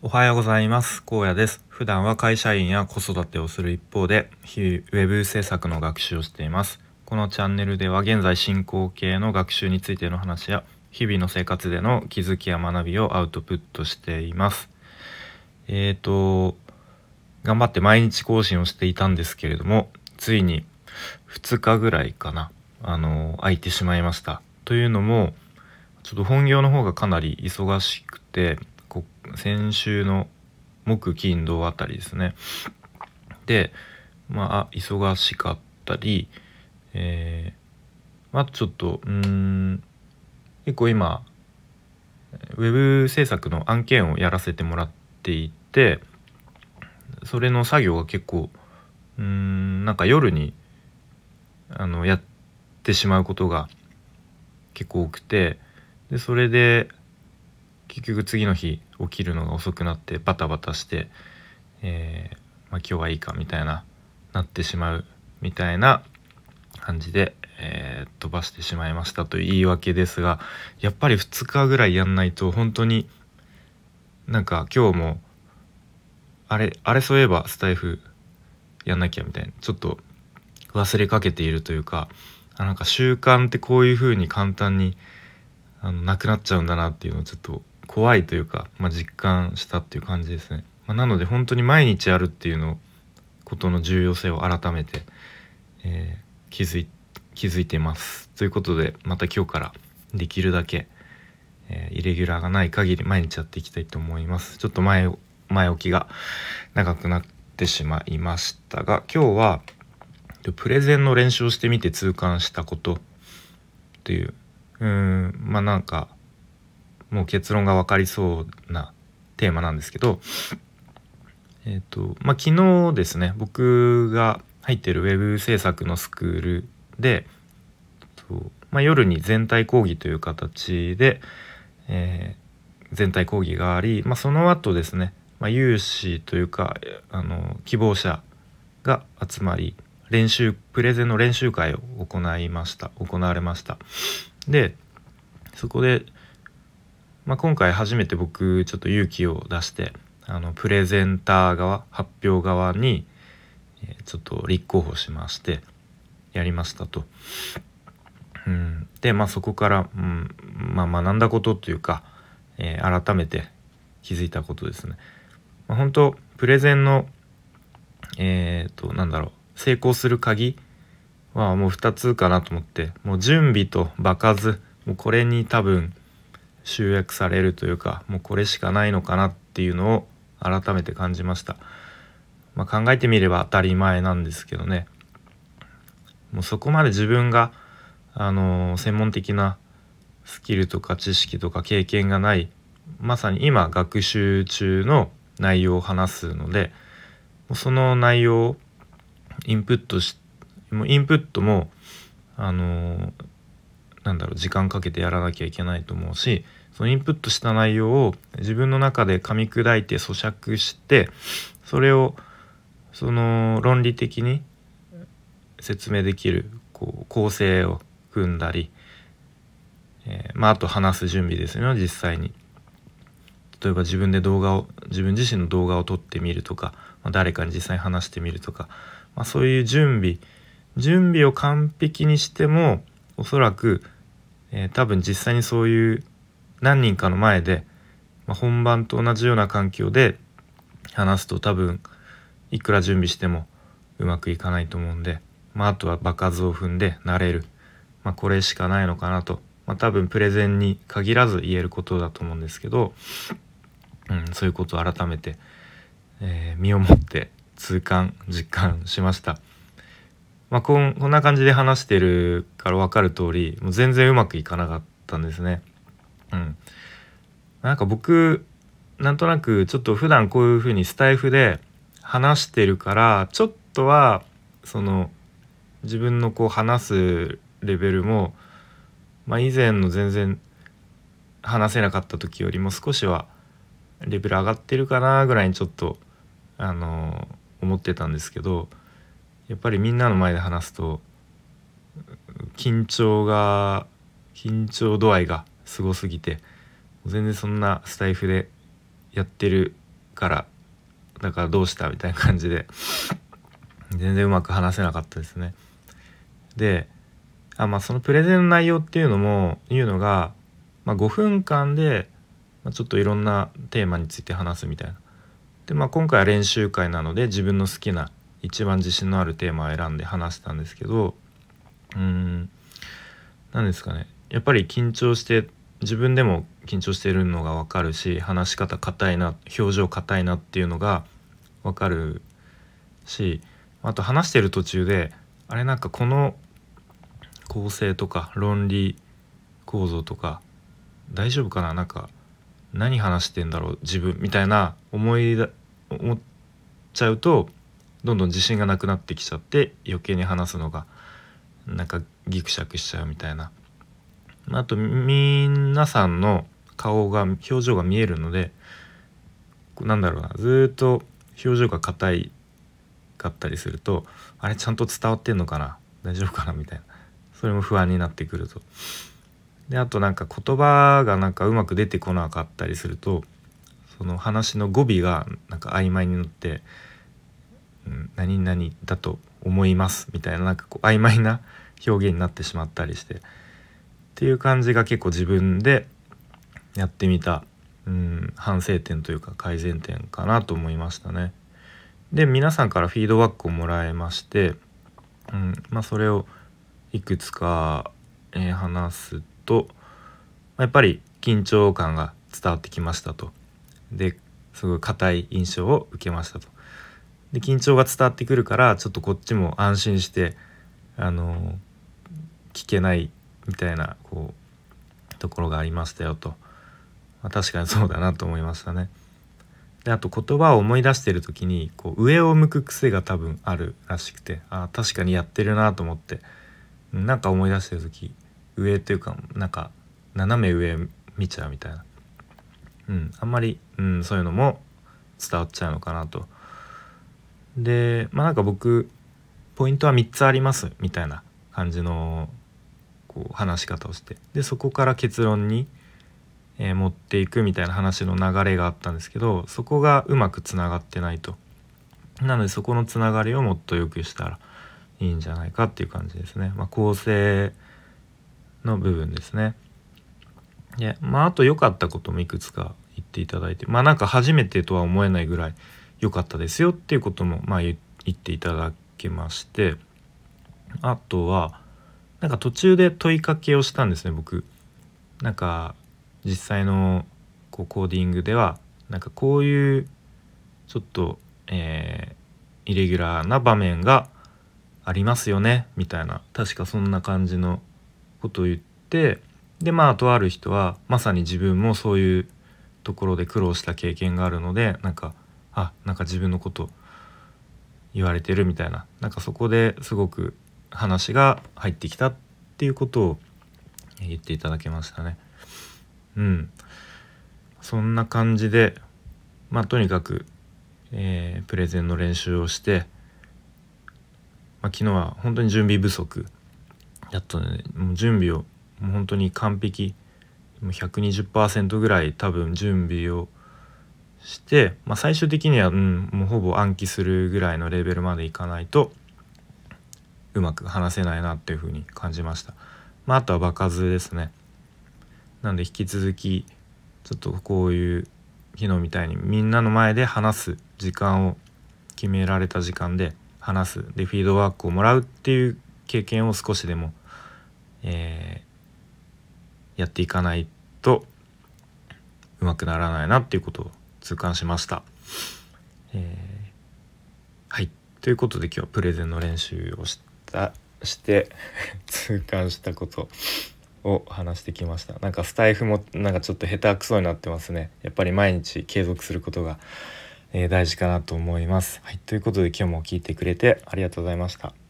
おはようございます。高野です。普段は会社員や子育てをする一方で日々ウェブ制作の学習をしています。このチャンネルでは現在進行形の学習についての話や日々の生活での気づきや学びをアウトプットしています。えーと頑張って毎日更新をしていたんですけれどもついに2日ぐらいかなあの空いてしまいました。というのもちょっと本業の方がかなり忙しくて先週の木金土あたりですね。でまあ忙しかったりえー、まあちょっとうん結構今ウェブ制作の案件をやらせてもらっていてそれの作業が結構うんなんか夜にあのやってしまうことが結構多くてでそれで結局次の日起きるのが遅くなってバタバタして、えー、まあ、今日はいいかみたいななってしまうみたいな感じで、えー、飛ばしてしまいましたという言い訳ですがやっぱり2日ぐらいやんないと本当になんか今日もあれあれそういえばスタイフやんなきゃみたいなちょっと忘れかけているというかあなんか習慣ってこういう風に簡単にあのなくなっちゃうんだなっていうのをちょっと怖いというか、まあ、実感したっていう感じですね。まあ、なので本当に毎日やるっていうのことの重要性を改めて、えー、気づい気づいてます。ということでまた今日からできるだけ、えー、イレギュラーがない限り毎日やっていきたいと思います。ちょっと前前置きが長くなってしまいましたが今日はプレゼンの練習をしてみて痛感したことっていううんまあなんかもう結論が分かりそうなテーマなんですけどえっ、ー、とまあ昨日ですね僕が入ってるウェブ制作のスクールで、まあ、夜に全体講義という形で、えー、全体講義があり、まあ、その後ですね、まあ、有志というかあの希望者が集まり練習プレゼンの練習会を行いました。行われました。でそこで、まあ、今回初めて僕ちょっと勇気を出してあのプレゼンター側発表側に、ちょっと立候補しましてやりましたと。うん、でまあそこから、うんまあ、学んだことというか、えー、改めて気づいたことですね。まあ、本当プレゼンのえっ、ー、となんだろう成功する鍵はもう2つかなと思ってもう準備と場数もうこれに多分集約されるというかもうこれしかないのかなっていうのを改めて感じました、まあ、考えてみれば当たり前なんですけどね。もうそこまで自分があの、専門的なスキルとか知識とか経験がないまさに今学習中の内容を話すのでその内容をインプットしもうインプットもあの、なんだろう時間かけてやらなきゃいけないと思うしそのインプットした内容を自分の中で噛み砕いて咀嚼してそれをその論理的に説明できるこう構成を組んだり、えー、まあ、あと話す準備ですよね実際に。例えば自分で動画を自分自身の動画を撮ってみるとか、まあ、誰かに実際に話してみるとか、まあ、そういう準備準備を完璧にしてもおそらく、えー、多分実際にそういう何人かの前で、まあ、本番と同じような環境で話すと多分いくら準備してもうまくいかないと思うんで、まあ、あとは場数を踏んで慣れる、まあ、これしかないのかなと、まあ、多分プレゼンに限らず言えることだと思うんですけど、うん、そういうことを改めて、えー、身をもって痛感実感しました。まあ、こんこんな感じで話してるから分かる通りもう全然うまくいかなかったんですね。うん、なんか僕なんとなくちょっと普段こういう風にスタイフで話してるからちょっとはその自分のこう話すレベルも、まあ、以前の全然話せなかった時よりも少しはレベル上がってるかなぐらいにちょっとあの思ってたんですけどやっぱりみんなの前で話すと緊張が緊張度合いがすごすぎて全然そんなスタイフでやってるからだからどうしたみたいな感じで全然うまく話せなかったですね。であまあそのプレゼンの内容っていうのもいうのが、まあ、5分間で、ちょっといろんなテーマについて話すみたいな。でまあ今回は練習会なので自分の好きな一番自信のあるテーマを選んで話したんですけどうん何ですかねやっぱり緊張して自分でも緊張してるのが分かるし話し方硬いな表情硬いなっていうのが分かるしあと話してる途中であれなんかこの構成とか論理構造とか大丈夫かな？なんか何話してんだろう？自分みたいな思いだ思っちゃうとどんどん自信がなくなってきちゃって余計に話すのがなんかギクシャクしちゃうみたいなあと皆さんの顔が表情が見えるのでなんだろうなずっと表情が硬いかったりするとあれちゃんと伝わってんのかな大丈夫かなみたいなそれも不安になってくると。であとなんか言葉がなんかうまく出てこなかったりするとその話の語尾がなんか曖昧になって「うん、何々だと思います」みたいななんかこう曖昧な表現になってしまったりしてっていう感じが結構自分でやってみた、うん、反省点というか改善点かなと思いましたね。で皆さんからフィードバックをもらいまして、うんまあ、それをいくつか、えー、話すとやっぱり緊張感が伝わってきましたと。ですごい硬い印象を受けましたと。で緊張が伝わってくるからちょっとこっちも安心してあの聞けないみたいなこうところがありましたよと、まあ、確かにそうだなと思いましたね。であと言葉を思い出してる時にこう上を向く癖が多分あるらしくてあ確かにやってるなと思ってなんか思い出してる時上っていうかなんか斜め上見ちゃうみたいな、うん、あんまり、うん、そういうのも伝わっちゃうのかなと。でまあなんか僕ポイントは3つありますみたいな感じのこう話し方をしてでそこから結論に、えー、持っていくみたいな話の流れがあったんですけどそこがうまくつながってないと。なのでそこのつながりをもっと良くしたらいいんじゃないかっていう感じですね。まあ、構成の部分ですね。でまああと良かったこともいくつか言っていただいてまあなんか初めてとは思えないぐらい良かったですよっていうこともまあ言っていただけましてあとはなんか途中で問いかけをしたんですね僕。なんか実際のこうコーディングではなんかこういうちょっと、えー、イレギュラーな場面がありますよねみたいな確かそんな感じのことを言ってでまあとある人はまさに自分もそういうところで苦労した経験があるのでなんかあなんか自分のこと言われてるみたいななんかそこですごく話が入ってきたっていうことを言っていただけましたね。うん。そんな感じでまあとにかく、えー、プレゼンの練習をして、まあ、昨日は本当に準備不足だったのでもう準備をもう本当に完璧もう120%ぐらい多分準備をして、まあ、最終的には、うん、もうほぼ暗記するぐらいのレベルまでいかないとうまく話せないなっていうふうに感じました。まあ、あとは場数ですね。なんで引き続きちょっとこういう昨日みたいにみんなの前で話す時間を決められた時間で話すでフィードバックをもらうっていう経験を少しでも、えー、やっていかないとうまくならないなっていうことを痛感しました。えー、はいということで今日はプレゼンの練習をしてたして 痛感したことを話してきました。なんかスタイフもなんかちょっと下手くそになってますね。やっぱり毎日継続することが、えー、大事かなと思います。はい。ということで今日も聞いてくれてありがとうございました。